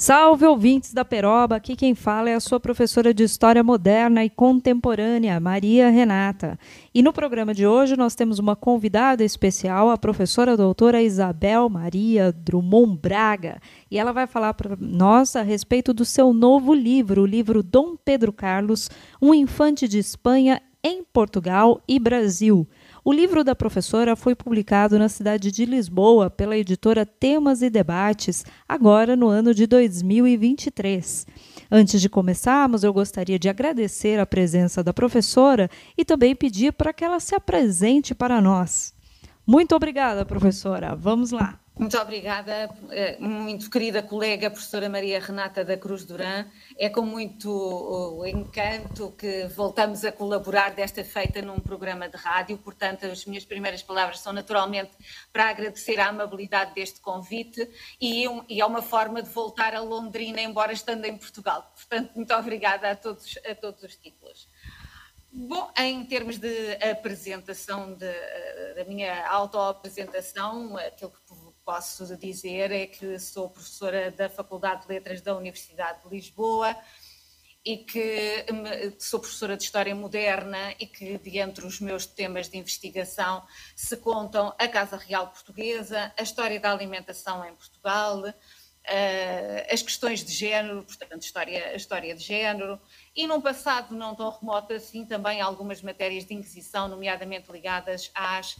Salve ouvintes da Peroba, aqui quem fala é a sua professora de História Moderna e Contemporânea, Maria Renata. E no programa de hoje nós temos uma convidada especial, a professora doutora Isabel Maria Drummond Braga. E ela vai falar para nós a respeito do seu novo livro, o livro Dom Pedro Carlos, um infante de Espanha em Portugal e Brasil. O livro da professora foi publicado na cidade de Lisboa pela editora Temas e Debates, agora no ano de 2023. Antes de começarmos, eu gostaria de agradecer a presença da professora e também pedir para que ela se apresente para nós. Muito obrigada, professora. Vamos lá. Muito obrigada, eh, muito querida colega professora Maria Renata da Cruz Duran. É com muito encanto que voltamos a colaborar desta feita num programa de rádio. Portanto, as minhas primeiras palavras são naturalmente para agradecer a amabilidade deste convite e, é uma forma de voltar a Londrina, embora estando em Portugal. Portanto, muito obrigada a todos, a todos os títulos. Bom, em termos de apresentação, de, eh, da minha autoapresentação, aquilo que posso dizer é que sou professora da Faculdade de Letras da Universidade de Lisboa e que sou professora de História Moderna e que, de entre os meus temas de investigação, se contam a Casa Real Portuguesa, a história da alimentação em Portugal, eh, as questões de género, portanto, história, a história de género, e num passado não tão remoto assim, também algumas matérias de Inquisição, nomeadamente ligadas às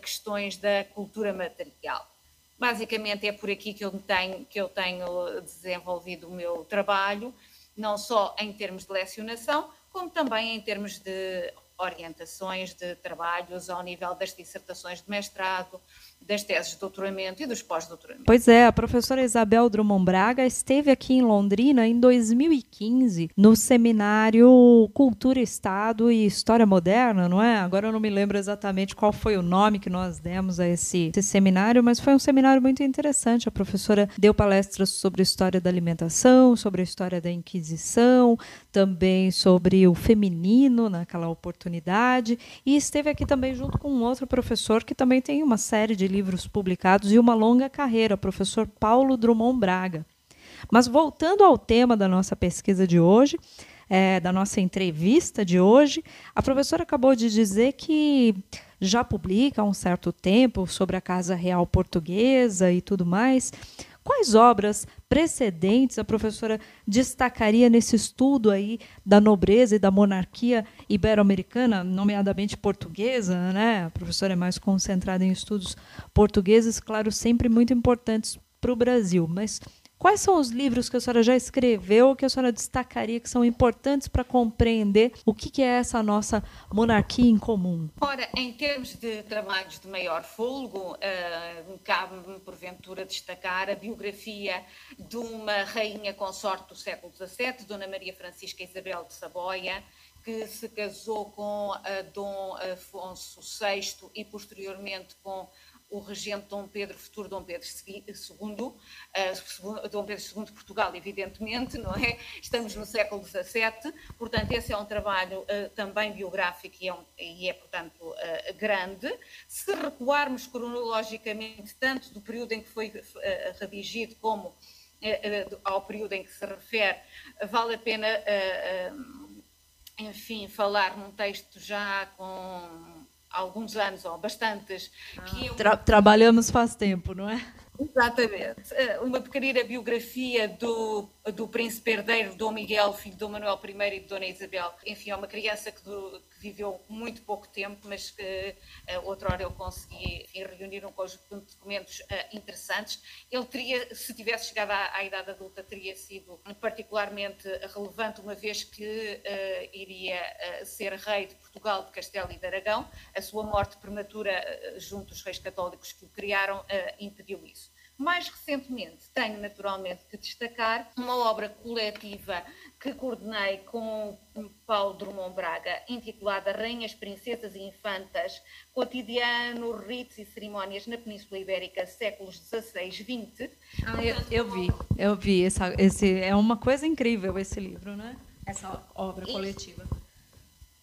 questões da cultura material. Basicamente é por aqui que eu tenho, que eu tenho desenvolvido o meu trabalho, não só em termos de lecionação, como também em termos de orientações de trabalhos ao nível das dissertações de mestrado, das teses de doutoramento e dos pós-doutoramento. Pois é, a professora Isabel Drummond Braga esteve aqui em Londrina em 2015 no seminário Cultura, Estado e História Moderna, não é? Agora eu não me lembro exatamente qual foi o nome que nós demos a esse, esse seminário, mas foi um seminário muito interessante. A professora deu palestras sobre a história da alimentação, sobre a história da Inquisição, também sobre o feminino naquela oportunidade e esteve aqui também junto com um outro professor que também tem uma série de livros publicados e uma longa carreira, professor Paulo Drummond Braga. Mas voltando ao tema da nossa pesquisa de hoje, é, da nossa entrevista de hoje, a professora acabou de dizer que já publica há um certo tempo sobre a Casa Real Portuguesa e tudo mais. Quais obras precedentes a professora destacaria nesse estudo aí da nobreza e da monarquia ibero-americana, nomeadamente portuguesa, né? A professora é mais concentrada em estudos portugueses, claro, sempre muito importantes para o Brasil, mas Quais são os livros que a senhora já escreveu que a senhora destacaria que são importantes para compreender o que, é essa nossa monarquia em comum? Ora, em termos de trabalhos de maior folgo, uh, cabe-me porventura destacar a biografia de uma rainha consorte do século XVII, Dona Maria Francisca Isabel de Saboia, que se casou com uh, Dom Afonso VI e posteriormente com o regente Dom Pedro, futuro Dom Pedro II, uh, Dom Pedro II de Portugal, evidentemente, não é? Estamos no século XVII, portanto, esse é um trabalho uh, também biográfico e é, e é portanto, uh, grande. Se recuarmos cronologicamente, tanto do período em que foi redigido como ao período em que se refere, vale a pena, enfim, falar num texto já com alguns anos, ou bastantes. Ah, que eu... Tra trabalhamos faz tempo, não é? Exatamente. Eh, uma pequenina biografia do, do príncipe herdeiro Dom Miguel, filho de Dom Manuel I e de Dona Isabel. Enfim, é uma criança que, do, que viveu muito pouco tempo, mas que uh, outra hora eu consegui enfim, reunir um conjunto de documentos uh, interessantes. Ele teria, se tivesse chegado à, à, idade adulta, teria sido particularmente relevante, uma vez que uh, iria ser rei de Portugal, de Castelo e de Aragão. A sua morte prematura junto aos reis católicos que o criaram impediu isso. Mais recentemente, tenho naturalmente que destacar uma obra coletiva que coordenei com Paulo Drummond Braga, intitulada Rainhas, Princesas e Infantas, Cotidiano, Ritos e Cerimónias na Península Ibérica, séculos XVI, XX. Ah, eu, eu, vi, eu vi. Essa, esse, é uma coisa incrível esse livro, né? Essa obra coletiva.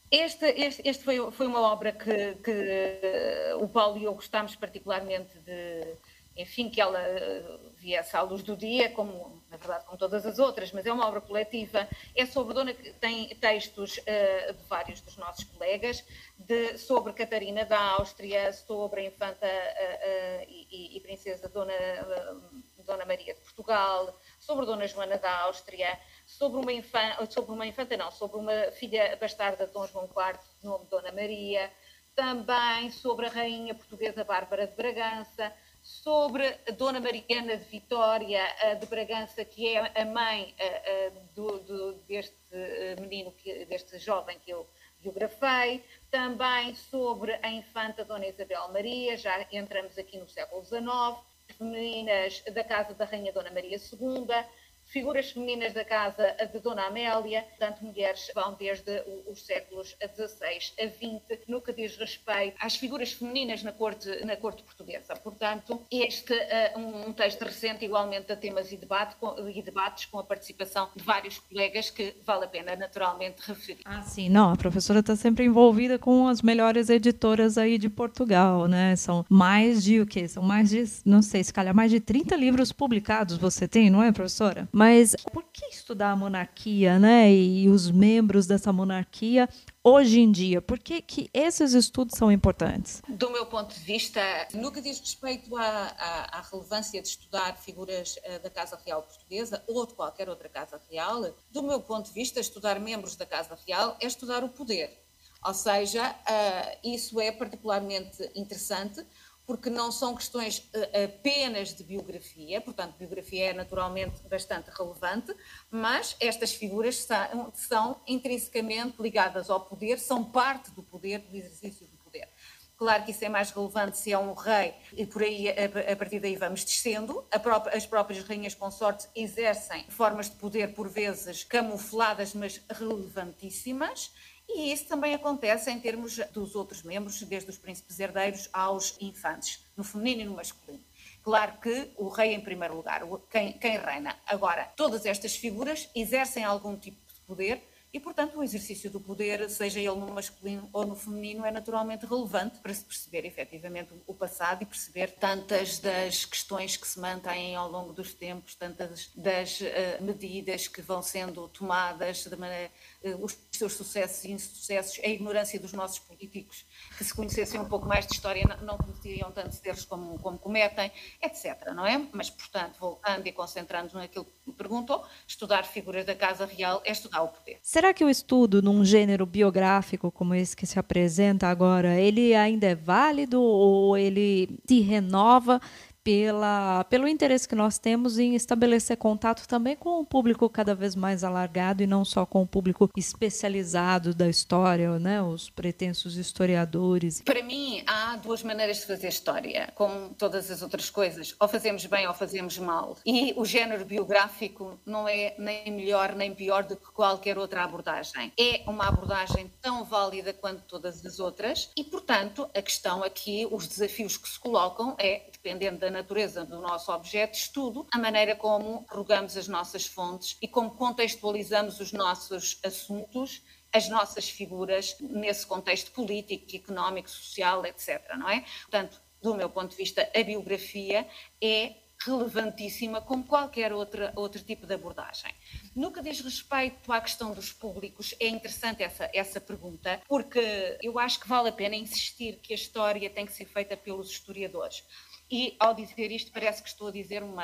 Este, este, este foi, foi, uma obra que, que, o Paulo e eu gostámos particularmente de, enfim, que ela eh, viesse à luz do dia, como na verdade como todas as outras, mas é uma obra coletiva, é sobre Dona, tem textos uh, de vários dos nossos colegas, de, sobre Catarina da Áustria, sobre a infanta uh, uh, e, e, princesa Dona, Dona Maria de Portugal, sobre Dona Joana da Áustria, sobre uma infanta, sobre uma infanta não, sobre uma filha bastarda de Dom João IV, de nome Dona Maria, também sobre a rainha portuguesa Bárbara de Bragança, sobre a Dona Mariana de Vitória de Bragança, que é a mãe do, do, deste menino, deste jovem que eu biografei, também sobre a infanta Dona Isabel Maria, já entramos aqui no século XIX, femininas da casa da Rainha Dona Maria II, figuras femininas da casa de Dona Amélia, portanto, mulheres vão desde os séculos XVI a XX, no que diz respeito às figuras femininas na corte, na corte portuguesa. Portanto, este uh, um texto recente, igualmente, a temas e, debate, com, e debates com a participação de vários colegas que vale a pena naturalmente referir. Ah, sim, não, a professora está sempre envolvida com as melhores editoras aí de Portugal, né? São mais de o quê? São mais de, não sei, se calhar mais de 30 livros publicados você tem, não é, professora? Mas por que estudar a monarquia, né? E os membros dessa monarquia hoje em dia? Por que, que esses estudos são importantes? Do meu ponto de vista, no que diz respeito à, à, à relevância de estudar figuras uh, da Casa Real Portuguesa ou de qualquer outra Casa Real, do meu ponto de vista, estudar membros da Casa Real é estudar o poder. Ou seja, uh, isso é particularmente interessante porque não são questões eh, apenas de biografia, portanto, biografia é naturalmente bastante relevante, mas estas figuras são, são intrinsecamente ligadas ao poder, são parte do poder, do exercício do poder. Claro que isso é mais relevante se é um rei, e por aí, a, partir daí vamos descendo. Própria, as próprias rainhas consortes exercem formas de poder, por vezes camufladas, mas relevantíssimas. E isso também acontece em termos dos outros membros, desde os príncipes herdeiros aos infantes, no feminino e no masculino. Claro que o rei em primeiro lugar, quem, quem reina. Agora, todas estas figuras exercem algum tipo de poder e, portanto, o exercício do poder, seja ele no masculino ou no feminino, é naturalmente relevante para se perceber efetivamente o passado e perceber tantas das questões que se mantêm ao longo dos tempos, tantas das uh, medidas que vão sendo tomadas, de maneira, os seus sucessos e insucessos, a ignorância dos nossos políticos, que se conhecessem um pouco mais de história não, cometiriam tantos erros como, como cometem, etc. Não é? Mas, portanto, voltando e concentrando naquilo que me perguntou, estudar figuras da Casa Real é estudar o poder. Será que o estudo num gênero biográfico como esse que se apresenta agora, ele ainda é válido ou ele se renova pela, pelo interesse que nós temos em estabelecer contato também com o público cada vez mais alargado e não só com o público especializado da história, né, os pretensos historiadores. Para mim, há duas maneiras de fazer história, como todas as outras coisas. Ou fazemos bem ou fazemos mal. E o género biográfico não é nem melhor nem pior do que qualquer outra abordagem. É uma abordagem tão válida quanto todas as outras e, portanto, a questão aqui, os desafios que se colocam é, dependendo da natureza do nosso objeto de estudo, a maneira como rogamos as nossas fontes e como contextualizamos os nossos assuntos, as nossas figuras nesse contexto político, económico, social, etc. Não é? Portanto, do meu ponto de vista, a biografia é relevantíssima como qualquer outra, outro tipo de abordagem. No que diz respeito à questão dos públicos, é interessante essa, essa pergunta, porque eu acho que vale a pena insistir que a história tem que ser feita pelos historiadores. E ao dizer isto, parece que estou a dizer uma,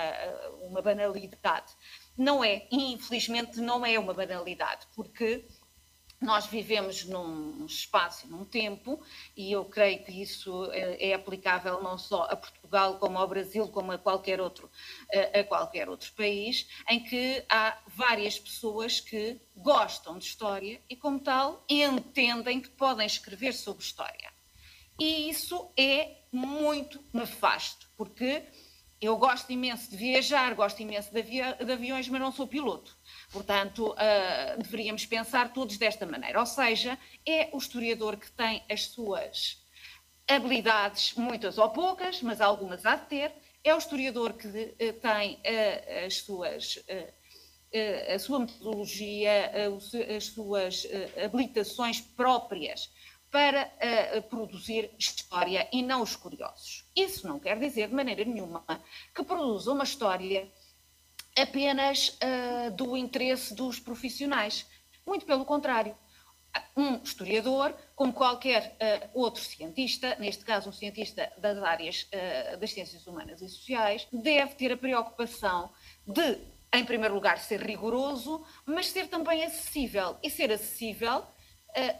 uma banalidade. Não é, infelizmente, não é uma banalidade, porque nós vivemos num espaço, num tempo, e eu creio que isso é, é aplicável não só a Portugal, como ao Brasil, como a qualquer outro, a qualquer outro país, em que há várias pessoas que gostam de história e, como tal, entendem que podem escrever sobre história. E isso é muito nefasto, porque eu gosto imenso de viajar, gosto imenso de, avi de aviões, mas não sou piloto. Portanto, uh, deveríamos pensar todos desta maneira. Ou seja, é o historiador que tem as suas habilidades, muitas ou poucas, mas algumas há de ter. É o historiador que uh, tem uh, as suas a sua metodologia, as suas habilitações próprias para uh, produzir história e não os curiosos. Isso não quer dizer de maneira nenhuma que produza uma história apenas uh, do interesse dos profissionais. Muito pelo contrário. Um historiador, como qualquer uh, outro cientista, neste caso um cientista das áreas das ciências humanas e sociais, deve ter a preocupação de, em primeiro lugar, ser rigoroso, mas ser também acessível. E ser acessível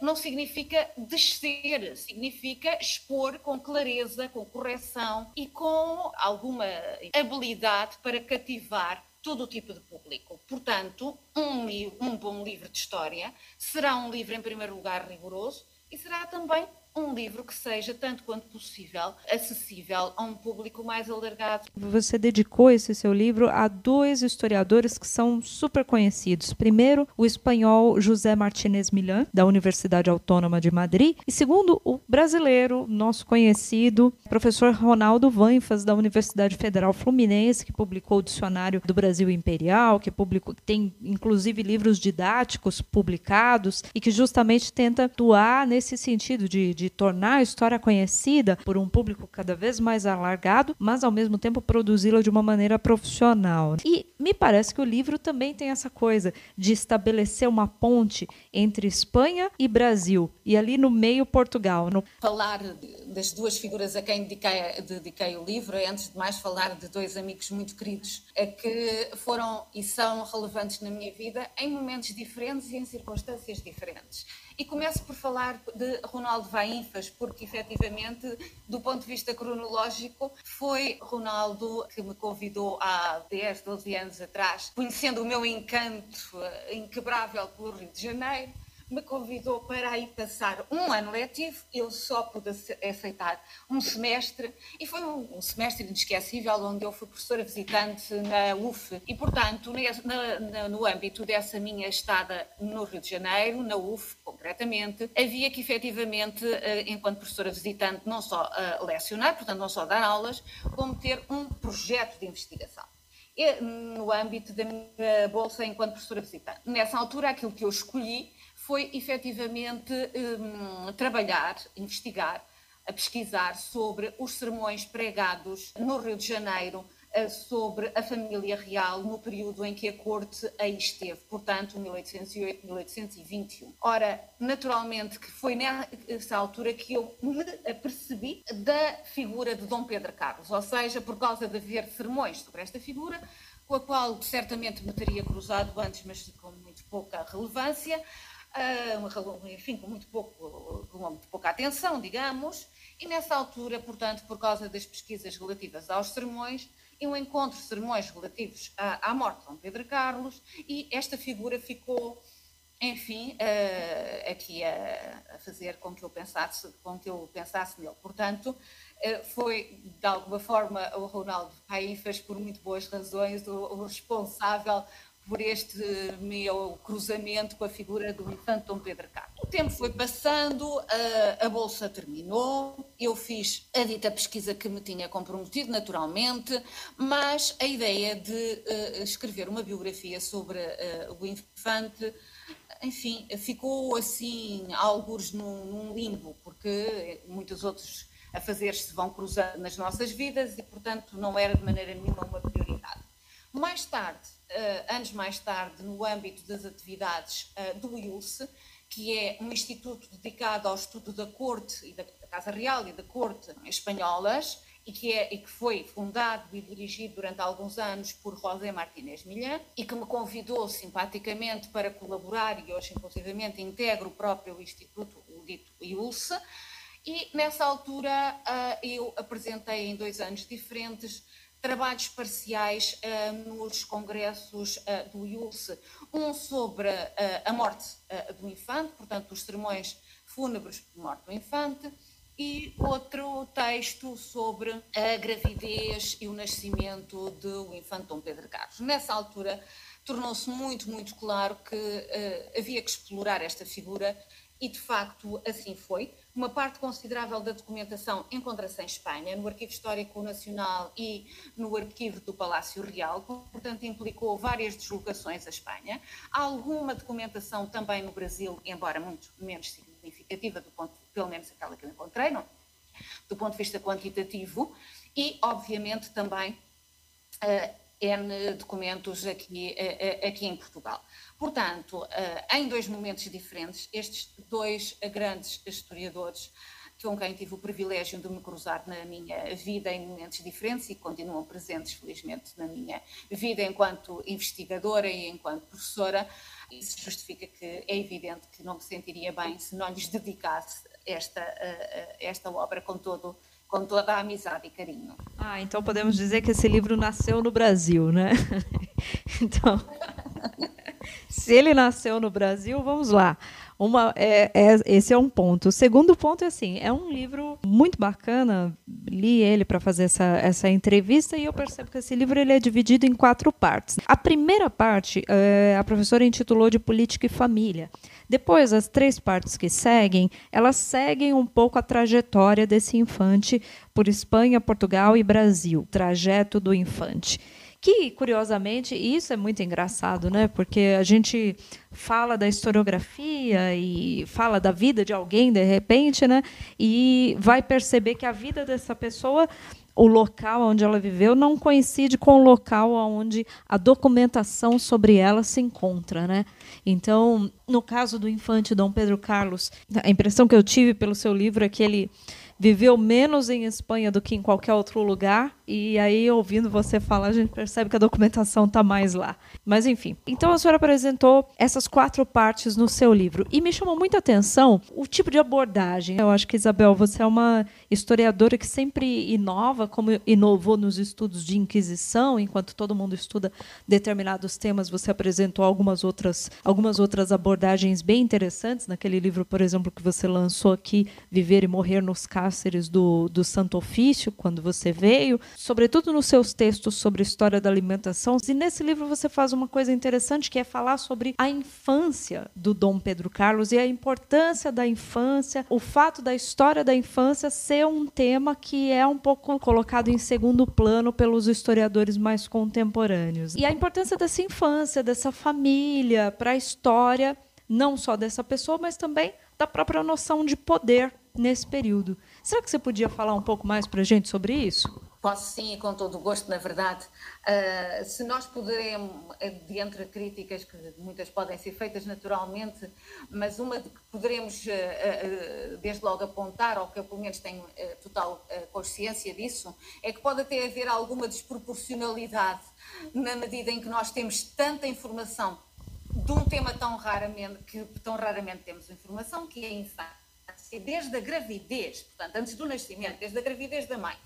não significa descer, significa expor com clareza, com correção e com alguma habilidade para cativar todo o tipo de público. Portanto, um, um bom livro de história será um livro, em primeiro lugar, rigoroso e será também um livro que seja, tanto quanto possível, acessível a um público mais alargado. Você dedicou esse seu livro a dois historiadores que são super conhecidos. Primeiro, o espanhol José Martínez Milán, da Universidade Autônoma de Madrid, e segundo, o brasileiro, nosso conhecido, professor Ronaldo Vanfas, da Universidade Federal Fluminense, que publicou o Dicionário do Brasil Imperial, que publicou, tem inclusive livros didáticos publicados e que justamente tenta atuar nesse sentido de de tornar a história conhecida por um público cada vez mais alargado, mas ao mesmo tempo produzi-la de uma maneira profissional. E me parece que o livro também tem essa coisa de estabelecer uma ponte entre Espanha e Brasil, e ali no meio Portugal. No... Falar das duas figuras a quem dediquei, dediquei o livro é, antes de mais, falar de dois amigos muito queridos, que foram e são relevantes na minha vida em momentos diferentes e em circunstâncias diferentes. E começo por falar de Ronaldo Vainfas, porque efetivamente, do ponto de vista cronológico, foi Ronaldo que me convidou há 10, 12 anos atrás, conhecendo o meu encanto inquebrável pelo Rio de Janeiro me convidou para aí passar um ano letivo, eu só pude aceitar um semestre, e foi um, semestre inesquecível, onde eu fui professora visitante na UF. E, portanto, na, na, no âmbito dessa minha estada no Rio de Janeiro, na UF concretamente, havia que efetivamente, eh, enquanto professora visitante, não só uh, lecionar, portanto, não só dar aulas, como ter um projeto de investigação no âmbito da minha bolsa enquanto professora visitante. Nessa altura, aquilo que eu escolhi foi efetivamente um, trabalhar, investigar, a pesquisar sobre os sermões pregados no Rio de Janeiro eh, sobre a família real no período em que a corte aí esteve, portanto, 1808-1821. Ora, naturalmente que foi nessa altura que eu me apercebi da figura de Dom Pedro Carlos, ou seja, por causa de haver sermões sobre esta figura, com a qual certamente me teria cruzado antes, mas com muito pouca relevância, uh, enfim, com muito, pouco, com muito pouca atenção, digamos, e nessa altura, portanto, por causa das pesquisas relativas aos sermões, eu encontro sermões relativos à, à morte de Dom Pedro Carlos e esta figura ficou, enfim, uh, aqui a, a, fazer com que eu pensasse, com que eu pensasse nele. Portanto, uh, foi de alguma forma o Ronaldo Caifas, por muito boas razões, o, o responsável por este meu cruzamento com a figura do infante Dom Pedro Carlos. O tempo foi passando, a, a, bolsa terminou, eu fiz a dita pesquisa que me tinha comprometido, naturalmente, mas a ideia de uh, escrever uma biografia sobre uh, o infante, enfim, ficou assim, alguns num, num limbo, porque muitos outros a fazer-se vão cruzando nas nossas vidas e, portanto, não era de maneira nenhuma uma prioridade. Mais tarde, uh, anos mais tarde, no âmbito das atividades uh, do IULSE, que é um instituto dedicado ao estudo da corte e da, Casa Real e da corte espanholas, e que, é, e que foi fundado e dirigido durante alguns anos por José Martínez Millan e que me convidou simpaticamente para colaborar e hoje inclusivamente integro o próprio instituto, o dito IULSE, e nessa altura uh, eu apresentei em dois anos diferentes trabalhos parciais uh, nos congressos uh, do IULSE, um sobre uh, a morte do infante, portanto, os sermões fúnebres de morte do infante, e outro texto sobre a gravidez e o nascimento do infante Dom Pedro Carlos. Nessa altura, tornou-se muito, muito claro que havia que explorar esta figura e, de facto, assim foi. Uma parte considerável da documentação encontra-se em Espanha, no Arquivo Histórico Nacional e no Arquivo do Palácio Real, portanto, implicou várias deslocações à Espanha. Há alguma documentação também no Brasil, embora muito menos significativa, do ponto, pelo menos aquela que eu encontrei, não? do ponto de vista quantitativo, e, obviamente, também uh, N documentos aqui, uh, aqui em Portugal. Portanto, uh, em dois momentos diferentes, estes dois grandes historiadores com quem tive o privilégio de me cruzar na minha vida em momentos diferentes e continuam presentes, felizmente, na minha vida enquanto investigadora e enquanto professora. Isso justifica que é evidente que não me sentiria bem se não lhes dedicasse esta, uh, esta obra com todo com toda a amizade e carinho. Ah, então podemos dizer que esse livro nasceu no Brasil, né? então, se ele nasceu no Brasil, vamos lá. Uma, é, é, esse é um ponto. O segundo ponto é assim: é um livro muito bacana. Li ele para fazer essa, essa entrevista e eu percebo que esse livro ele é dividido em quatro partes. A primeira parte, é, a professora intitulou de Política e Família. Depois, as três partes que seguem, elas seguem um pouco a trajetória desse infante por Espanha, Portugal e Brasil, trajeto do infante. Que, curiosamente, isso é muito engraçado, né? Porque a gente fala da historiografia e fala da vida de alguém de repente, né? E vai perceber que a vida dessa pessoa o local onde ela viveu não coincide com o local onde a documentação sobre ela se encontra, né? Então, no caso do infante Dom Pedro Carlos, a impressão que eu tive pelo seu livro é que ele viveu menos em Espanha do que em qualquer outro lugar, e aí, ouvindo você falar, a gente percebe que a documentação está mais lá. Mas, enfim. Então, a senhora apresentou essas quatro partes no seu livro, e me chamou muita atenção o tipo de abordagem. Eu acho que, Isabel, você é uma historiadora que sempre inova, como inovou nos estudos de Inquisição, enquanto todo mundo estuda determinados temas, você apresentou algumas outras, algumas outras abordagens bem interessantes naquele livro, por exemplo, que você lançou aqui, Viver e Morrer nos Casos cárceres do, do Santo Ofício, quando você veio, sobretudo nos seus textos sobre história da alimentação. E nesse livro você faz uma coisa interessante que é falar sobre a infância do Dom Pedro Carlos e a importância da infância, o fato da história da infância ser um tema que é um pouco colocado em segundo plano pelos historiadores mais contemporâneos. E a importância dessa infância, dessa família para a história não só dessa pessoa, mas também da própria noção de poder nesse período. Será que você podia falar um pouco mais para a gente sobre isso? Posso sim, com todo o gosto, na verdade. Uh, se nós pudermos, eh, de entre críticas, que muitas podem ser feitas naturalmente, mas uma que poderemos, uh, uh, desde logo, apontar, ou que eu pelo menos tenho total consciência disso, é que pode até haver alguma desproporcionalidade na medida em que nós temos tanta informação de um tema tão raramente, que tão raramente temos informação, que é a desde a gravidez, portanto, antes do nascimento, desde a gravidez da mãe,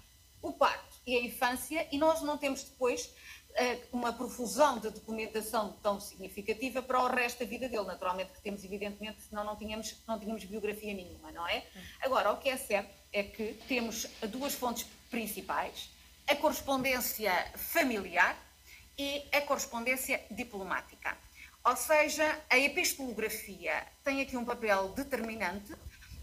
o parto e a infância, e nós não temos depois uh, uma profusão de documentação tão significativa para o resto da vida dele. Naturalmente que temos, evidentemente, senão não tínhamos, não tínhamos biografia nenhuma, não é? Agora, o que é certo é que temos duas fontes principais, a correspondência familiar e a correspondência diplomática. Ou seja, a epistolografia tem aqui um papel determinante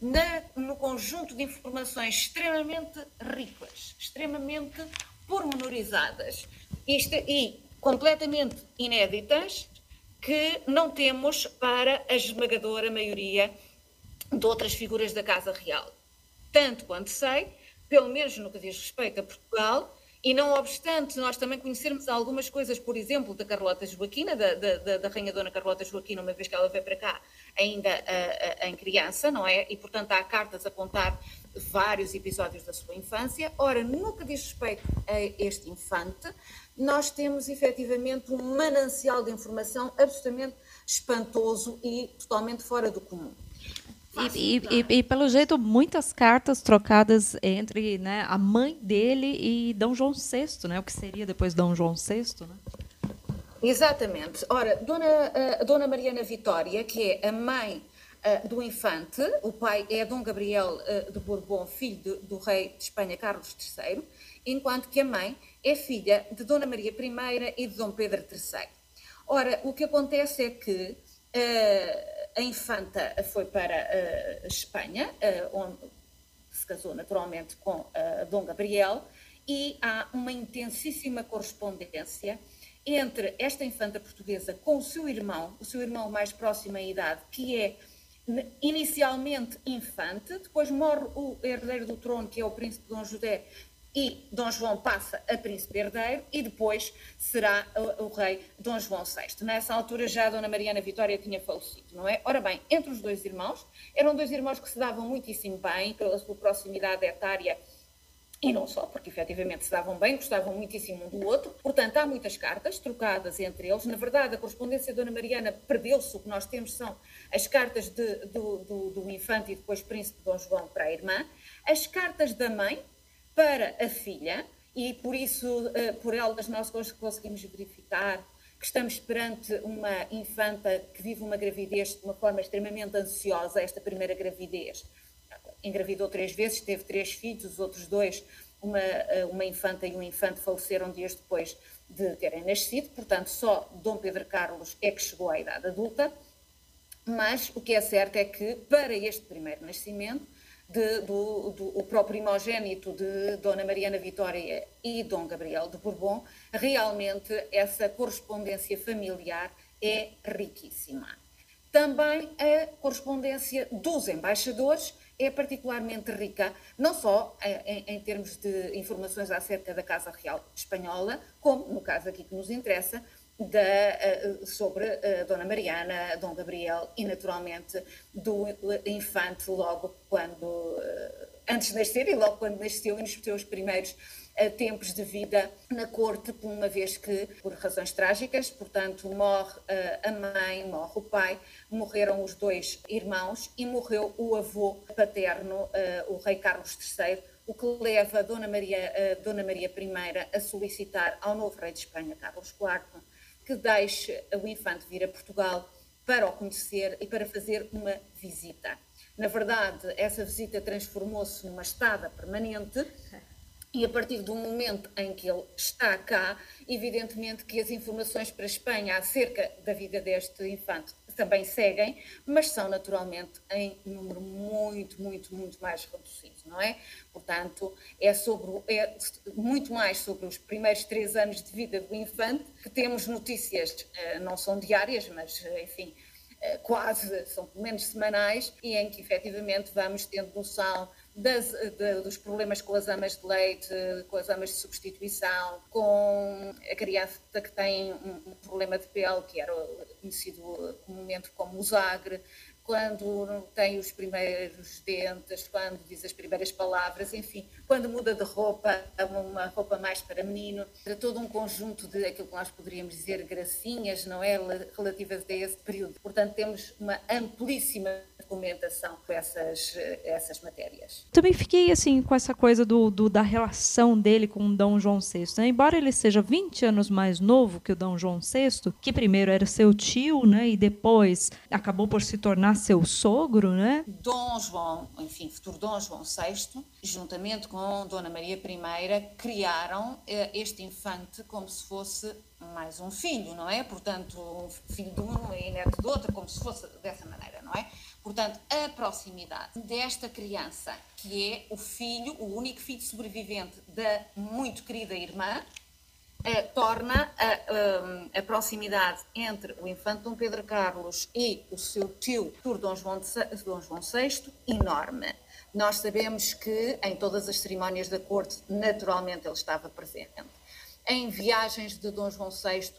na, no conjunto de informações extremamente ricas, extremamente pormenorizadas isto, e completamente inéditas que não temos para a esmagadora maioria de outras figuras da Casa Real. Tanto quanto sei, pelo menos no que diz respeito a Portugal, e não obstante nós também conhecermos algumas coisas, por exemplo, da Carlota Joaquina, da, da, da Rainha Dona Carlota Joaquina, uma vez que ela veio para cá, ainda uh, uh, em criança, não é? E, portanto, há cartas a contar vários episódios da sua infância. Ora, no que diz respeito a este infante, nós temos efetivamente um manancial de informação absolutamente espantoso e totalmente fora do comum. E, e, e, e, pelo jeito, muitas cartas trocadas entre né, a mãe dele e Dom João VI, né, o que seria depois Dom João VI. Né? Exatamente. Ora, Dona, uh, Dona Mariana Vitória, que é a mãe uh, do infante. O pai é Dom Gabriel uh, de Bourbon, filho de, do rei de Espanha Carlos III, enquanto que a mãe é filha de Dona Maria I e de Dom Pedro III. Ora, o que acontece é que uh, a infanta foi para Espanha, onde se casou naturalmente com Dom Gabriel, e há uma intensíssima correspondência entre esta infanta portuguesa com o seu irmão, o seu irmão mais próximo à idade, que é inicialmente infante, depois morre o herdeiro do trono, que é o príncipe Dom José, e Dom João passa a príncipe herdeiro e depois será o, o, rei Dom João VI. Nessa altura já a Dona Mariana Vitória tinha falecido, não é? Ora bem, entre os dois irmãos, eram dois irmãos que se davam muitíssimo bem pela sua proximidade etária e não só, porque efetivamente se davam bem, gostavam muitíssimo um do outro. Portanto, há muitas cartas trocadas entre eles. Na verdade, a correspondência da Dona Mariana perdeu-se. O que nós temos são as cartas de, do, do, do infante e depois príncipe Dom João para a irmã, as cartas da mãe para a filha, e por isso, eh, por elas, nós conseguimos verificar que estamos perante uma infanta que vive uma gravidez de uma forma extremamente ansiosa, esta primeira gravidez engravidou três vezes, teve três filhos, os outros dois, uma, eh, uma infanta e um infante, faleceram dias depois de terem nascido, portanto, só Dom Pedro Carlos é que chegou à idade adulta. Mas o que é certo é que, para este primeiro nascimento, de, do, do, o próprio primogênito de Dona Mariana Vitória e Dom Gabriel de Bourbon, realmente essa correspondência familiar é riquíssima. Também a correspondência dos embaixadores é particularmente rica, não só em, em, termos de informações acerca da Casa Real Espanhola, como, no caso aqui que nos interessa, da, eh, sobre uh, Dona Mariana, Dom Gabriel e, naturalmente, do infante logo quando, antes de nascer e logo quando nasceu e nos seus primeiros tempos de vida na corte, uma vez que, por razões trágicas, portanto, morre a mãe, morre o pai, morreram os dois irmãos e morreu o avô paterno, o rei Carlos III, o que leva Dona Maria, Dona Maria I a solicitar ao novo rei de Espanha, Carlos IV, que deixe o infante vir a Portugal para o conhecer e para fazer uma visita. Na verdade, essa visita transformou-se numa estada permanente e a partir do momento em que ele está cá, evidentemente que as informações para a Espanha acerca da vida deste infante também seguem, mas são naturalmente em número muito, muito, muito mais reduzido, não é? Portanto, é, sobre, é muito mais sobre os primeiros três anos de vida do infante que temos notícias, eh, não são diárias, mas enfim, eh, quase, são pelo menos semanais, e em que efetivamente vamos tendo noção das, de, dos problemas com as amas de leite, com as amas de substituição, com a criança que tem um, um problema de pele, que era conhecido comumente como o quando tem os primeiros dentes, quando diz as primeiras palavras, enfim, quando muda de roupa uma roupa mais para menino, para todo um conjunto de aquilo que nós poderíamos dizer gracinhas, não é? Relativas a esse período. Portanto, temos uma amplíssima documentação com essas, essas matérias. Também fiquei assim com essa coisa do, do da relação dele com o Dom João VI. Né? Embora ele seja 20 anos mais novo que o Dom João VI, que primeiro era seu tio, né, e depois acabou por se tornar seu sogro, né? Dom João, enfim, futuro Dom João VI, juntamente com Dona Maria I, criaram eh, este infante como se fosse mais um filho, não é? Portanto, um filho de um e neto do outro, como se fosse dessa maneira, não é? Portanto, a proximidade desta criança, que é o filho, o único filho sobrevivente da muito querida irmã, eh, torna a, a, a, proximidade entre o infante Dom Pedro Carlos e o seu tio, Tur Dom João, de, Dom João VI, enorme. Nós sabemos que em todas as cerimónias da corte, naturalmente, ele estava presente. Em viagens de Dom João VI,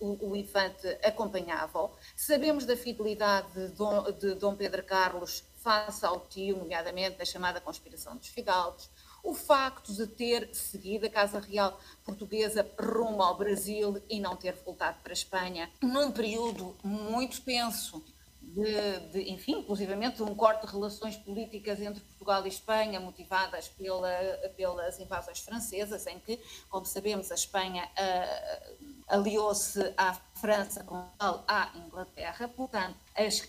o, o infante acompanhava-o. Sabemos da fidelidade de Dom, de Dom Pedro Carlos face ao tio, nomeadamente na chamada conspiração dos fidalgos o facto de ter seguido a Casa Real Portuguesa rumo ao Brasil e não ter voltado para a Espanha, num período muito tenso, de, de, enfim, inclusivamente um corte de relações políticas entre Portugal e Espanha, motivadas pela, pelas invasões francesas, em que, como sabemos, a Espanha uh, aliou-se à França com à Inglaterra. Portanto,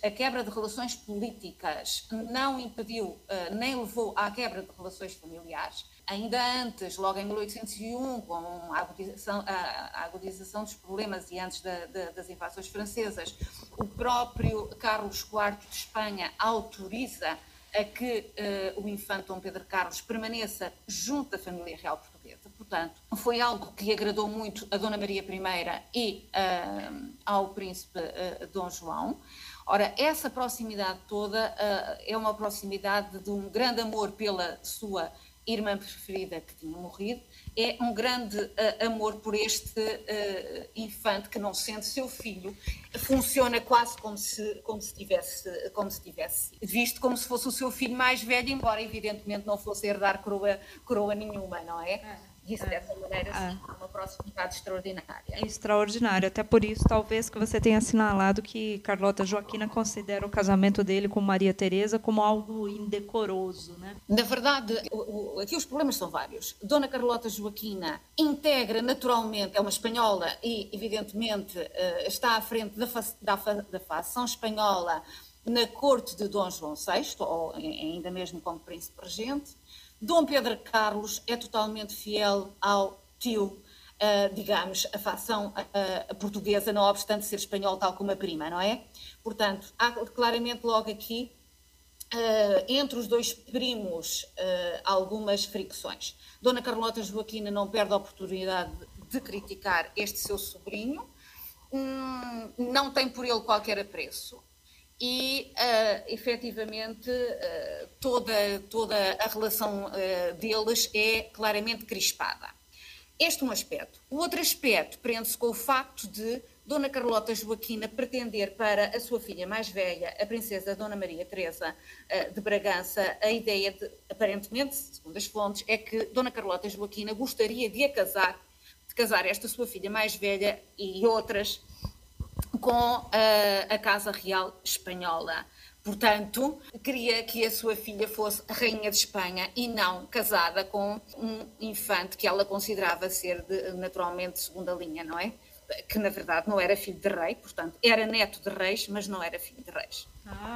a quebra de relações políticas não impediu nem levou à quebra de relações familiares. Ainda antes, logo em 1801, com a agudização, a agudização dos problemas e antes da, da, das invasões francesas, o próprio Carlos IV de Espanha autoriza a que uh, o infante Dom Pedro Carlos permaneça junto da família real. Portanto, foi algo que agradou muito a Dona Maria I e uh, ao príncipe uh, Dom João. Ora, essa proximidade toda é uma proximidade de um grande amor pela sua irmã preferida que tinha morrido, é um grande uh, amor por este uh, infante que não sente seu filho, funciona quase como se, como se tivesse, como se tivesse visto como se fosse o seu filho mais velho, embora evidentemente não fosse herdar coroa, coroa nenhuma, não é? é isso é. dessa maneira, sim, é. uma proximidade extraordinária. É extraordinário, até por isso, talvez, que você tenha assinalado que Carlota Joaquina considera o casamento dele com Maria Teresa como algo indecoroso, né? Na verdade, o, o, aqui os problemas são vários. Dona Carlota Joaquina integra naturalmente, é uma espanhola e, evidentemente, eh, está à frente da, fa, da, da facção espanhola na corte de Dom João VI, ou ainda mesmo como príncipe regente, Dom Pedro Carlos é totalmente fiel ao tio, uh, digamos, a facção uh, portuguesa, não obstante ser espanhol, tal como a prima, não é? Portanto, há claramente logo aqui, uh, entre os dois primos, algumas fricções. Dona Carlota Joaquina não perde a oportunidade de criticar este seu sobrinho, hum, não tem por ele qualquer apreço e uh, efetivamente uh, toda, toda a relação uh, deles é claramente crispada. Este é um aspecto. O outro aspecto prende-se com o facto de Dona Carlota Joaquina pretender para a sua filha mais velha, a princesa Dona Maria Teresa de Bragança, a ideia de, aparentemente, segundo as fontes, é que Dona Carlota Joaquina gostaria de a casar, de casar esta sua filha mais velha e outras com a, a Casa Real Espanhola. Portanto, queria que a sua filha fosse rainha de Espanha e não casada com um infante que ela considerava ser de, naturalmente segunda linha, não é? Que na verdade não era filho de rei, portanto, era neto de reis, mas não era filho de reis.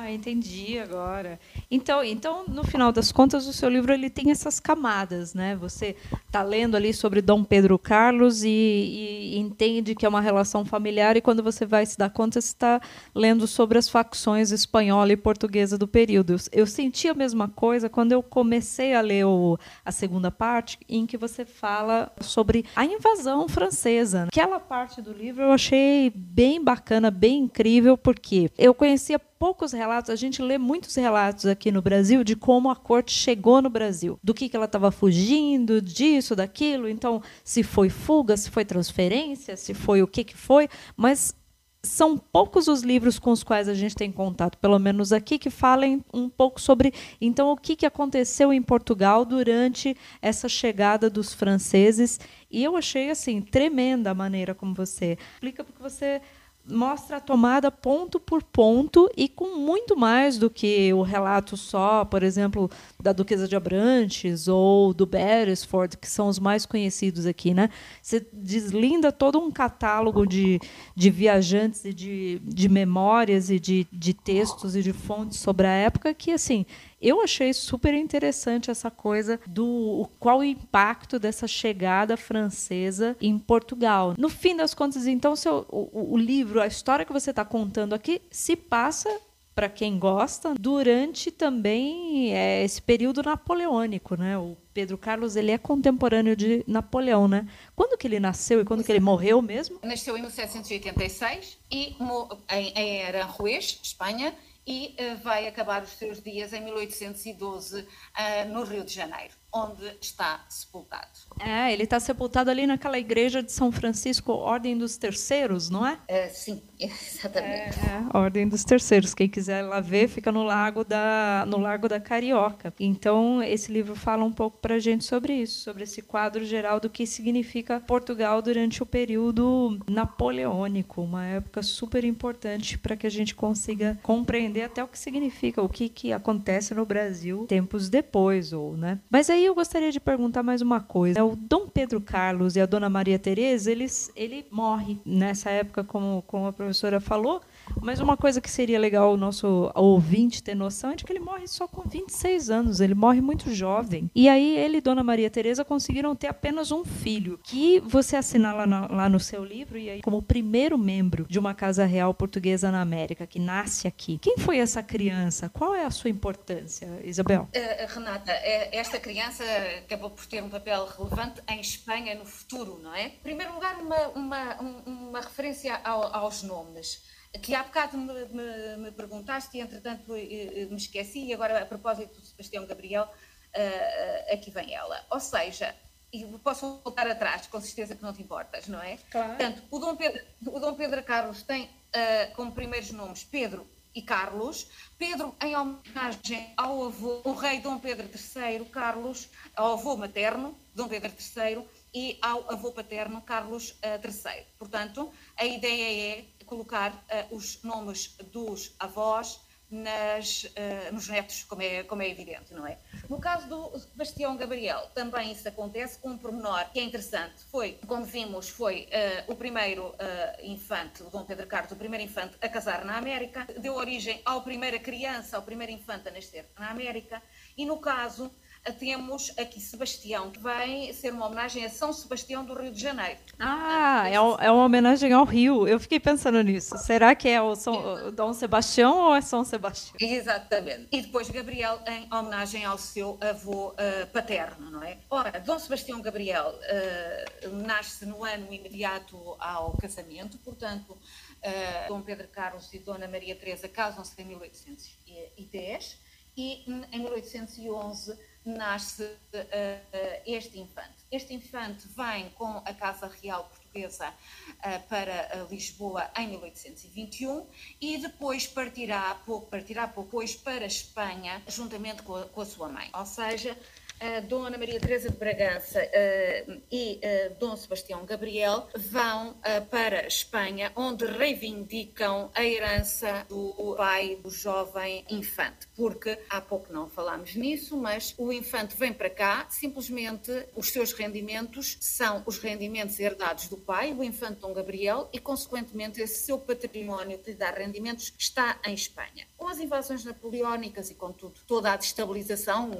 Ah, entendi agora. Então, então, no final das contas, o seu livro ele tem essas camadas, né? Você está lendo ali sobre Dom Pedro Carlos e, e, entende que é uma relação familiar, e quando você vai se dar conta, você está lendo sobre as facções espanhola e portuguesa do período. Eu, senti a mesma coisa quando eu comecei a ler o, a segunda parte, em que você fala sobre a invasão francesa. Aquela parte do livro eu achei bem bacana, bem incrível, porque eu conhecia poucos relatos, a gente lê muitos relatos aqui no Brasil de como a corte chegou no Brasil, do que, que ela estava fugindo, disso, daquilo. Então, se foi fuga, se foi transferência, se foi o que, que foi, mas são poucos os livros com os quais a gente tem contato, pelo menos aqui, que falem um pouco sobre então o que, que aconteceu em Portugal durante essa chegada dos franceses. E eu achei assim tremenda a maneira como você explica, porque você mostra a tomada ponto por ponto e com muito mais do que o relato só, por exemplo, da Duquesa de Abrantes ou do Beresford, que são os mais conhecidos aqui, né? Você deslinda todo um catálogo de, de viajantes e de, de memórias e de, de textos e de fontes sobre a época que, assim, eu achei super interessante essa coisa do qual o impacto dessa chegada francesa em Portugal. No fim das contas, então, seu, o, o livro, a história que você está contando aqui, se passa para quem gosta, durante também é, esse período napoleônico, né? O Pedro Carlos ele é contemporâneo de Napoleão, né? Quando que ele nasceu e quando que ele morreu mesmo? Nasceu em 1786 e em, em Aranjuez, Espanha, e uh, vai acabar os seus dias em 1812 uh, eh, no Rio de Janeiro, onde está sepultado. É, ele está sepultado ali naquela igreja de São Francisco, Ordem dos Terceiros, não é? Uh, sim, Exatamente. É, é, Ordem dos Terceiros. Quem quiser lá ver, fica no Lago da, no Lago da Carioca. Então, esse livro fala um pouco para a gente sobre isso, sobre esse quadro geral do que significa Portugal durante o período napoleônico, uma época super importante para que a gente consiga compreender até o que significa, o que, que acontece no Brasil tempos depois, ou, né? Mas aí eu gostaria de perguntar mais uma coisa. O Dom Pedro Carlos e a Dona Maria Teresa, eles, ele morre nessa época, como, como a professora falou, mas uma coisa que seria legal o nosso ouvinte ter noção é de que ele morre só com 26 anos, ele morre muito jovem. E aí ele e Dona Maria Teresa conseguiram ter apenas um filho, que você assinala lá, lá no seu livro e aí como o primeiro membro de uma casa real portuguesa na América que nasce aqui. Quem foi essa criança? Qual é a sua importância, Isabel? Uh, Renata, é, esta criança acabou por ter um papel relevante em Espanha no futuro, não é? Em primeiro lugar, uma, uma, uma referência ao, aos nomes que há bocado me, me, me, perguntaste e entretanto me esqueci e agora a propósito do Sebastião Gabriel uh, aqui vem ela. Ou seja, e posso voltar atrás, com certeza que não te importas, não é? Claro. Portanto, o Dom Pedro, o Dom Pedro Carlos tem uh, como primeiros nomes Pedro e Carlos. Pedro em homenagem ao avô, o rei Dom Pedro III, Carlos, ao avô materno, Dom Pedro III, e ao avô paterno, Carlos uh, III. Portanto, a ideia é colocar uh, os nomes dos avós nas, uh, nos netos, como é, como é evidente, não é? No caso do Sebastião Gabriel, também isso acontece um pormenor que é interessante. Foi, como vimos, foi uh, o primeiro uh, infante, o Dom Pedro Carlos, o primeiro infante a casar na América, deu origem à primeira criança, ao primeiro infante a nascer na América, e no caso temos aqui Sebastião, que vem ser uma homenagem a São Sebastião do Rio de Janeiro. Ah, é, é uma homenagem ao Rio. Eu fiquei pensando nisso. Será que é o, São, o Dom Sebastião ou é São Sebastião? Exatamente. E depois Gabriel em homenagem ao seu avô uh, paterno, não é? Ora, Dom Sebastião Gabriel uh, nasce no ano imediato ao casamento, portanto, uh, Dom Pedro Carlos e Dona Maria Teresa casam-se em 1810 e em 1811 nasce uh, este infante. Este infante vem com a Casa Real Portuguesa uh, para Lisboa em 1821 e depois partirá pouco, partirá pouco depois para Espanha juntamente com a, com a sua mãe. Ou seja, a Dona Maria Teresa de Bragança uh, e uh, Dom Sebastião Gabriel vão uh, para Espanha, onde reivindicam a herança do pai do jovem infante, porque há pouco não falámos nisso, mas o infante vem para cá, simplesmente os seus rendimentos são os rendimentos herdados do pai, o infante Dom Gabriel, e consequentemente esse seu património que lhe dá rendimentos está em Espanha. Com as invasões napoleónicas e com tudo, toda a destabilização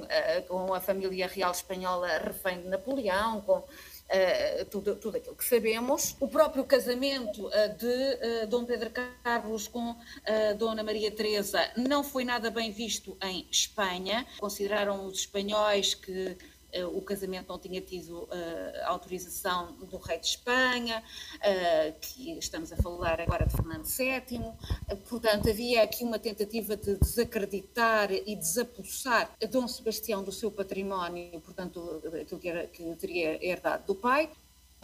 com a família real espanhola refém de Napoleão, com Uh, tudo, tudo aquilo que sabemos. O próprio casamento uh, de uh, Dom Pedro Carlos com Dona Maria Teresa não foi nada bem visto em Espanha. Consideraram os espanhóis que o casamento não tinha tido eh, autorização do rei de Espanha, eh, que estamos a falar agora de Fernando VII, portanto havia aqui uma tentativa de desacreditar e desapossar Dom Sebastião do seu património, portanto aquilo que, era, que teria herdado do pai,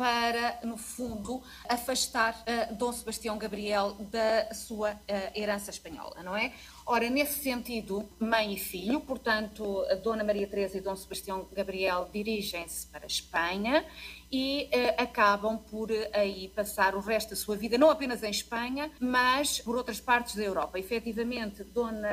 para, no fundo, afastar uh, Dom Sebastião Gabriel da sua uh, herança espanhola, não é? Ora, nesse sentido, mãe e filho, portanto, a Dona Maria Teresa e Dom Sebastião Gabriel dirigem-se para a Espanha e uh, acabam por aí passar o resto da sua vida, não apenas em Espanha, mas por outras partes da Europa. Efetivamente, Dona,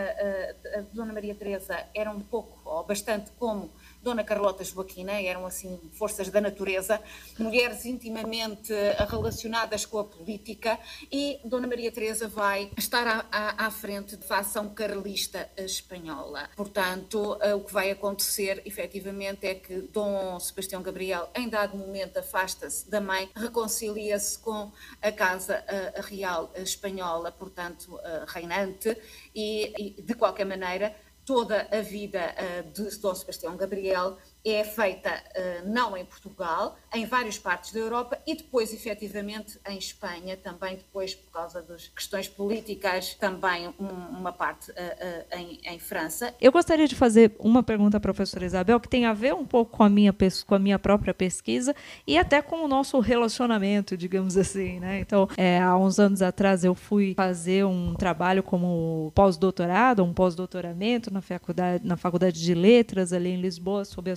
Dona Maria Teresa era um pouco, ou bastante como Dona Carlota Joaquina, eram assim forças da natureza, mulheres intimamente relacionadas com a política, e Dona Maria Teresa vai estar à, à, à frente da facção carlista espanhola. Portanto, o que vai acontecer efetivamente é que Dom Sebastião Gabriel, em dado momento, afasta-se da mãe, reconcilia-se com a Casa Real Espanhola, portanto, reinante, e, de qualquer maneira, toda a vida de Dom Sebastião Gabriel é feita uh, não em Portugal, em várias partes da Europa e depois, efetivamente, em Espanha, também depois, por causa das questões políticas, também um, uma parte uh, uh, em, França. Eu gostaria de fazer uma pergunta à professora Isabel, que tem a ver um pouco com a minha, com a minha própria pesquisa e até com o nosso relacionamento, digamos assim. Né? Então, é, há uns anos atrás, eu fui fazer um trabalho como pós-doutorado, um pós-doutoramento na faculdade, na faculdade de Letras, ali em Lisboa, sob a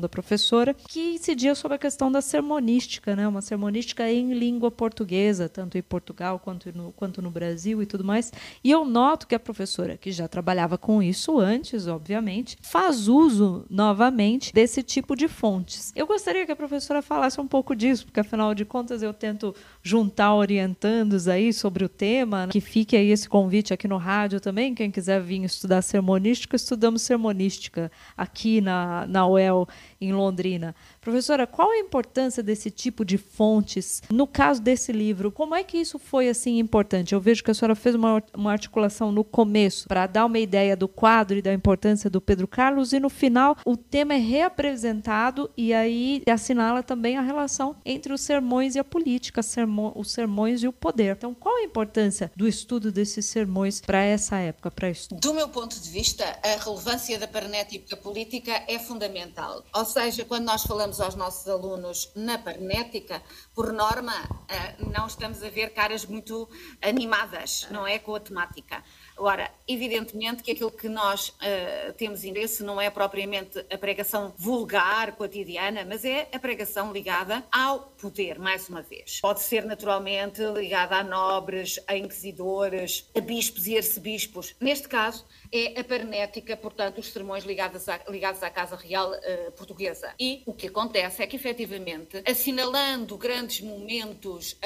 da professora, que incidia sobre a questão da sermonística, né? uma sermonística em língua portuguesa, tanto em Portugal quanto no, quanto no Brasil e tudo mais. E eu noto que a professora, que já trabalhava com isso antes, obviamente, faz uso novamente desse tipo de fontes. Eu gostaria que a professora falasse um pouco disso, porque afinal de contas eu tento juntar orientandos aí sobre o tema, né? que fique aí esse convite aqui no rádio também, quem quiser vir estudar sermonística, estudamos sermonística aqui na, na UEL So em Londrina. Professora, qual a importância desse tipo de fontes no caso desse livro? Como é que isso foi assim importante? Eu vejo que a senhora fez uma, uma articulação no começo para dar uma ideia do quadro e da importância do Pedro Carlos e no final o tema é reapresentado e aí assinala também a relação entre os sermões e a política, sermo, os sermões e o poder. Então, qual a importância do estudo desses sermões para essa época, para isso? Do meu ponto de vista, a relevância da parnética política é fundamental fundamental. Ou seja, quando nós falamos aos nossos alunos na parnética, por norma, eh, não estamos a ver caras muito animadas, não é? Com a temática. Agora, evidentemente que aquilo que nós uh, temos interesse não é propriamente a pregação vulgar, cotidiana, mas é a pregação ligada ao poder, mais uma vez. Pode ser naturalmente ligada a nobres, a inquisidores, a bispos e arcebispos. Neste caso, é a parnética, portanto, os sermões ligados à, ligados à Casa Real uh, Portuguesa. E o que acontece é que, efetivamente, assinalando grandes momentos uh,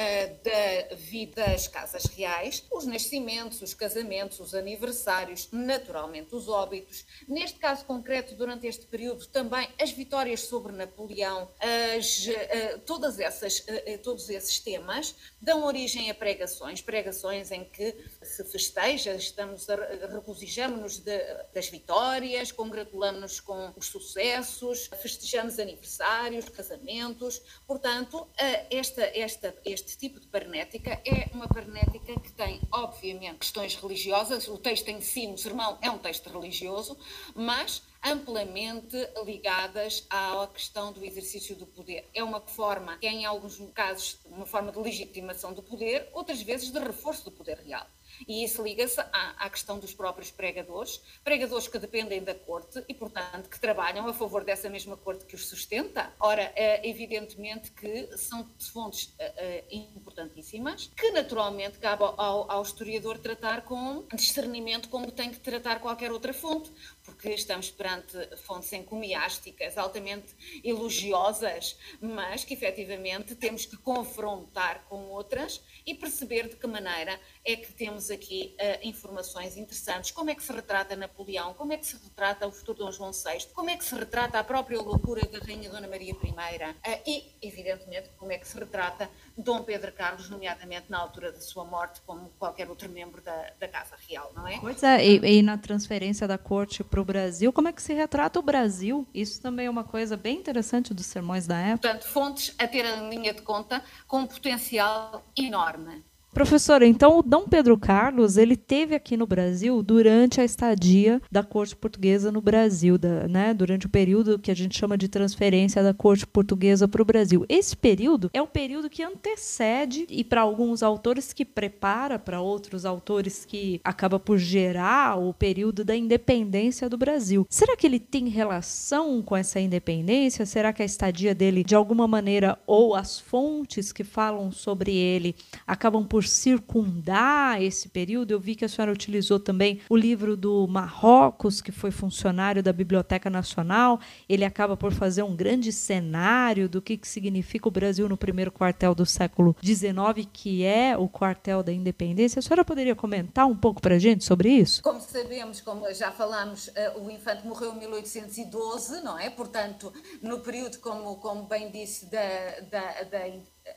da vida das Casas Reais, os nascimentos, os casamentos, os aniversários, naturalmente os óbitos. Neste caso concreto, durante este período, também as vitórias sobre Napoleão, as, uh, todas essas, uh, todos esses temas dão origem a pregações, pregações em que se festeja, estamos regozijamos-nos das vitórias, congratulamos-nos com os sucessos, festejamos aniversários, casamentos. Portanto, esta, esta, este tipo de parnética é uma parnética que tem, obviamente, questões religiosas. O texto em si, no sermão, é um texto religioso, mas amplamente ligadas à questão do exercício do poder. É uma forma, em alguns casos, uma forma de legitimação do poder, outras vezes de reforço do poder real. E isso liga-se à, à, questão dos próprios pregadores, pregadores que dependem da corte e, portanto, que trabalham a favor dessa mesma corte que os sustenta. Ora, é, evidentemente que são fontes é, é, importantíssimas, que naturalmente cabe ao, ao historiador tratar com discernimento como tem que tratar qualquer outra fonte, porque estamos perante fontes encomiásticas altamente elogiosas, mas que efetivamente temos que confrontar com outras e perceber de que maneira é que temos aqui uh, informações interessantes. Como é que se retrata Napoleão? Como é que se retrata o futuro Dom João VI? Como é que se retrata a própria loucura da Rainha Dona Maria I? Uh, e, evidentemente, como é que se retrata Dom Pedro Carlos, nomeadamente na altura da sua morte, como qualquer outro membro da, da Casa Real, não é? Pois é, e, e na transferência da corte para o Brasil, como é que se retrata o Brasil? Isso também é uma coisa bem interessante dos sermões da época. Portanto, fontes a ter em linha de conta com um potencial enorme. Professora, então o Dom Pedro Carlos ele teve aqui no Brasil durante a estadia da corte portuguesa no Brasil, da, né, durante o período que a gente chama de transferência da corte portuguesa para o Brasil. Esse período é o período que antecede e para alguns autores que prepara, para outros autores que acaba por gerar o período da independência do Brasil. Será que ele tem relação com essa independência? Será que a estadia dele de alguma maneira ou as fontes que falam sobre ele acabam por circundar esse período. Eu vi que a senhora utilizou também o livro do Marrocos, que foi funcionário da Biblioteca Nacional. Ele acaba por fazer um grande cenário do que, que significa o Brasil no primeiro quartel do século XIX, que é o quartel da independência. A senhora poderia comentar um pouco para a gente sobre isso? Como sabemos, como já falamos, eh, o infante morreu em 1812, não é? Portanto, no período, como, como bem disse, da, da, da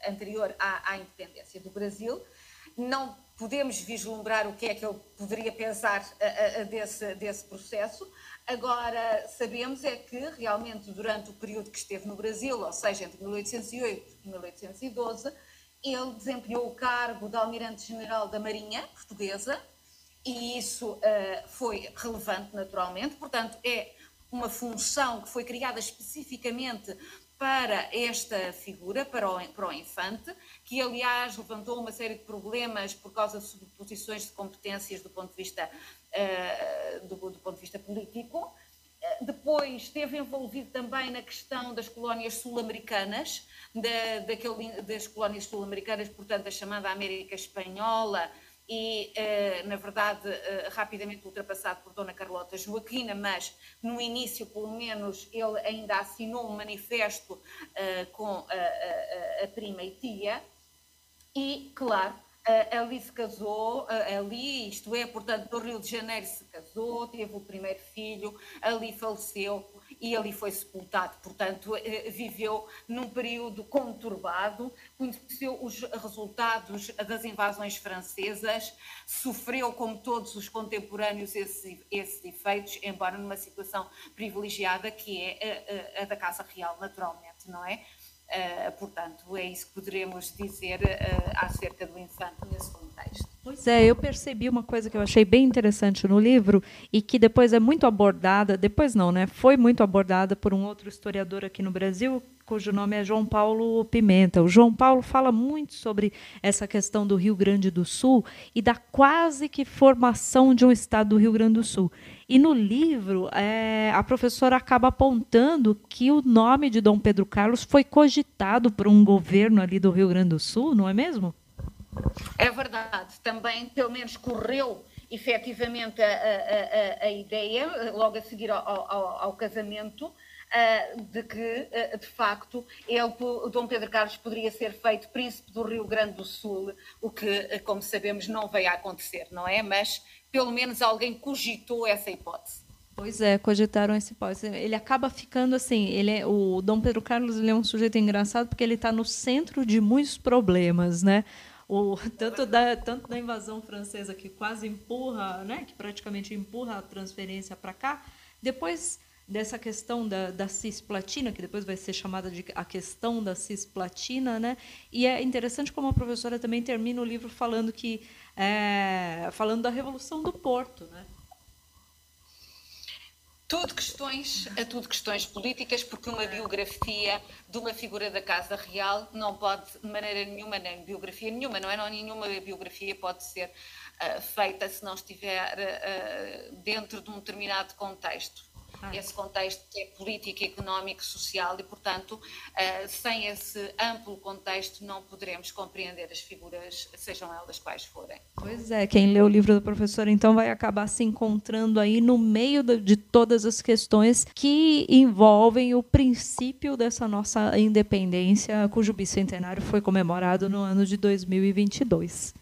anterior à, à independência do Brasil não podemos vislumbrar o que é que ele poderia pensar desse, desse processo. Agora, sabemos é que realmente durante o período que esteve no Brasil, ou seja, entre 1808 e 1812, ele desempenhou o cargo de Almirante-General da Marinha Portuguesa e isso uh, foi relevante naturalmente, portanto é uma função que foi criada especificamente para esta figura, para o, para o infante, que aliás levantou uma série de problemas por causa de subposições de competências do ponto de vista, uh, do, do, ponto de vista político. Uh, depois esteve envolvido também na questão das colónias sul-americanas, da, das colónias sul-americanas, portanto, a chamada América Espanhola, e, uh, na verdade, uh, rapidamente ultrapassado por Dona Carlota Joaquina, mas no início, pelo menos, ele ainda assinou um manifesto uh, com a, a, a, prima e tia. E, claro, ali se casou, ali, isto é, portanto, no Rio de Janeiro se casou, teve o primeiro filho, ali faleceu e ali foi sepultado. Portanto, eh, viveu num período conturbado, conheceu os resultados das invasões francesas, sofreu, como todos os contemporâneos, esses, esses efeitos, embora numa situação privilegiada que é a, a, a da Casa Real, naturalmente, não é? Uh, portanto, é isso que poderemos dizer uh, acerca do infante nesse contexto. Pois é, eu percebi uma coisa que eu achei bem interessante no livro e que depois é muito abordada, depois não, né? Foi muito abordada por um outro historiador aqui no Brasil, cujo nome é João Paulo Pimenta. O João Paulo fala muito sobre essa questão do Rio Grande do Sul e da quase que formação de um estado do Rio Grande do Sul. E no livro, é, a professora acaba apontando que o nome de Dom Pedro Carlos foi cogitado por um governo ali do Rio Grande do Sul, não é mesmo? É verdade, também pelo menos correu efetivamente a, a, a, ideia, logo a seguir ao, ao, ao casamento, de que, uh, de facto, ele, Dom Pedro Carlos poderia ser feito príncipe do Rio Grande do Sul, o que, como sabemos, não veio a acontecer, não é? Mas pelo menos alguém cogitou essa hipótese. Pois é, cogitaram essa hipótese. Ele acaba ficando assim, ele é, o Dom Pedro Carlos ele é um sujeito engraçado porque ele está no centro de muitos problemas, né? O, tanto, da, tanto da invasão francesa que quase empurra, né, que praticamente empurra a transferência para cá, depois dessa questão da, da cisplatina, que depois vai ser chamada de a questão da cisplatina, né? E é interessante como a professora também termina o livro falando que é, falando da revolução do Porto, né? tudo questões, a tudo questões políticas, porque uma biografia de uma figura da Casa Real não pode, de maneira nenhuma, nem biografia nenhuma, não é? Não, nenhuma biografia pode ser uh, feita se não estiver uh, dentro de um determinado contexto. Ah. Esse contexto que é político, económico, social e, portanto, uh, sem esse amplo contexto não poderemos compreender as figuras, sejam elas quais forem. Pois é, quem lê o livro do professor então vai acabar se encontrando aí no meio de todas as questões que envolvem o princípio dessa nossa independência, cujo bicentenário foi comemorado no ano de 2022.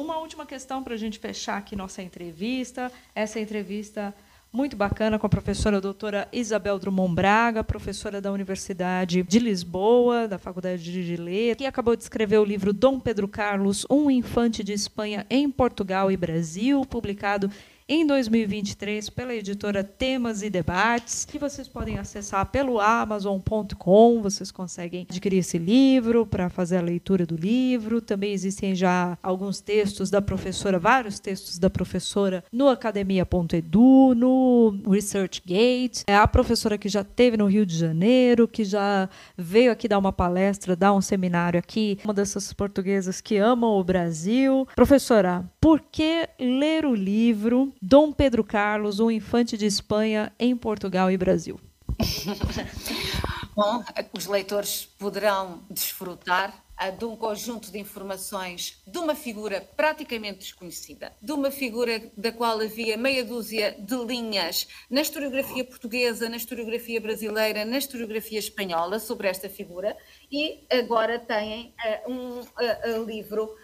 Uma última questão para a gente fechar aqui nossa entrevista. Essa entrevista muito bacana com a professora doutora Isabel Drummond Braga, professora da Universidade de Lisboa, da Faculdade de Letras, que acabou de escrever o livro Dom Pedro Carlos, um infante de Espanha em Portugal e Brasil, publicado em 2023 pela editora Temas e Debates, que vocês podem acessar pelo amazon.com. Vocês conseguem adquirir esse livro para fazer a leitura do livro. Também existem já alguns textos da professora, vários textos da professora no academia.edu, no ResearchGate. É a professora que já teve no Rio de Janeiro, que já veio aqui dar uma palestra, dar um seminário aqui, uma dessas portuguesas que amam o Brasil. Professora, por que ler o livro Dom Pedro Carlos, o infante de Espanha em Portugal e Brasil. Bom, os leitores poderão desfrutar ah, de um conjunto de informações de uma figura praticamente desconhecida, de uma figura da qual havia meia dúzia de linhas na historiografia portuguesa, na historiografia brasileira, na historiografia espanhola sobre esta figura, e agora têm uh, um uh, uh, livro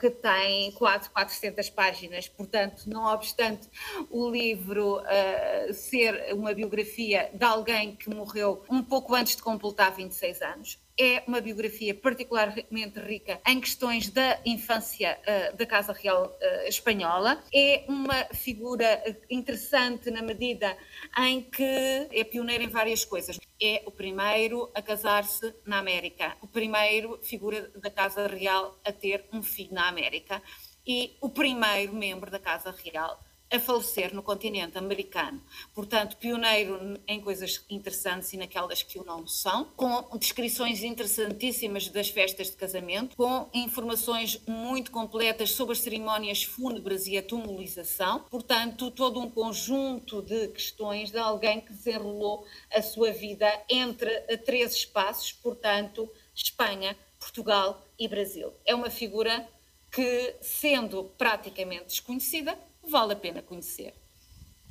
que tem quase 400 páginas. Portanto, não obstante o livro uh, ser uma biografia de alguém que morreu um pouco antes de completar 26 anos, é uma biografia particularmente rica em questões da infância uh, da Casa Real uh, Espanhola. É uma figura interessante na medida em que é pioneira em várias coisas. É o primeiro a casar-se na América, o primeiro figura da Casa Real a ter um filho na América e o primeiro membro da Casa Real a falecer no continente americano. Portanto, pioneiro em coisas interessantes e naquelas que o não são, com descrições interessantíssimas das festas de casamento, com informações muito completas sobre as cerimónias fúnebres e a tumulação. Portanto, todo um conjunto de questões de alguém que desenrolou a sua vida entre três espaços, portanto, Espanha, Portugal e Brasil. É uma figura que, sendo praticamente desconhecida, vale a pena conhecer.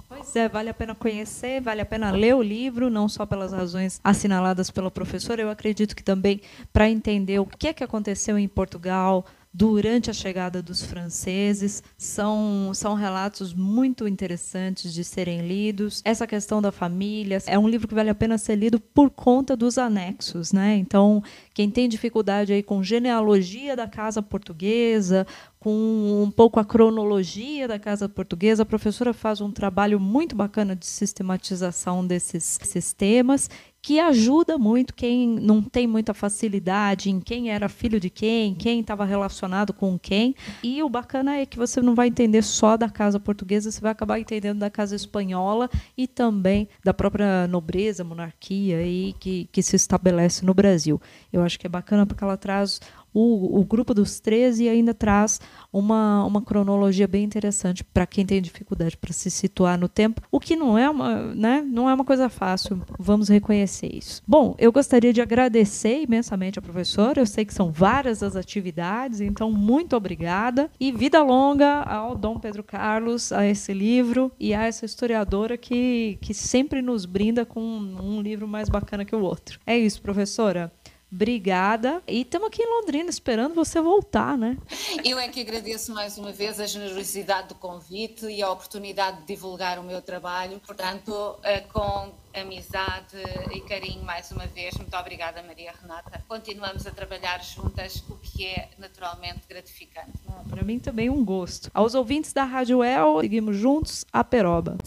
Pois é, vale a pena conhecer, vale a pena ler o livro, não só pelas razões assinaladas pela professora, eu acredito que também para entender o que é que aconteceu em Portugal, durante a chegada dos franceses. São, são relatos muito interessantes de serem lidos. Essa questão da família é um livro que vale a pena ser lido por conta dos anexos, né? Então, quem tem dificuldade aí com genealogia da casa portuguesa, com um pouco a cronologia da casa portuguesa, a professora faz um trabalho muito bacana de sistematização desses, desses temas que ajuda muito quem não tem muita facilidade em quem era filho de quem, quem estava relacionado com quem. E o bacana é que você não vai entender só da casa portuguesa, você vai acabar entendendo da casa espanhola e também da própria nobreza, monarquia aí, que, que se estabelece no Brasil. Eu acho que é bacana porque ela traz o, o grupo dos 13 ainda traz uma, uma cronologia bem interessante para quem tem dificuldade para se situar no tempo, o que não é uma, né, não é uma coisa fácil, vamos reconhecer isso. Bom, eu gostaria de agradecer imensamente a professora, eu sei que são várias as atividades, então muito obrigada e vida longa ao Dom Pedro Carlos, a esse livro e a essa historiadora que, que sempre nos brinda com um livro mais bacana que o outro. É isso, professora. Obrigada. E estamos aqui em Londrina esperando você voltar, né? Eu é que agradeço mais uma vez a generosidade do convite e a oportunidade de divulgar o meu trabalho. Portanto, eh, com amizade e carinho mais uma vez. Muito obrigada, Maria Renata. Continuamos a trabalhar juntas, o que é naturalmente gratificante. Para mim também um gosto. Aos ouvintes da Rádio El, seguimos juntos a Peroba.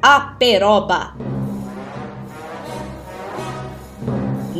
A Peroba.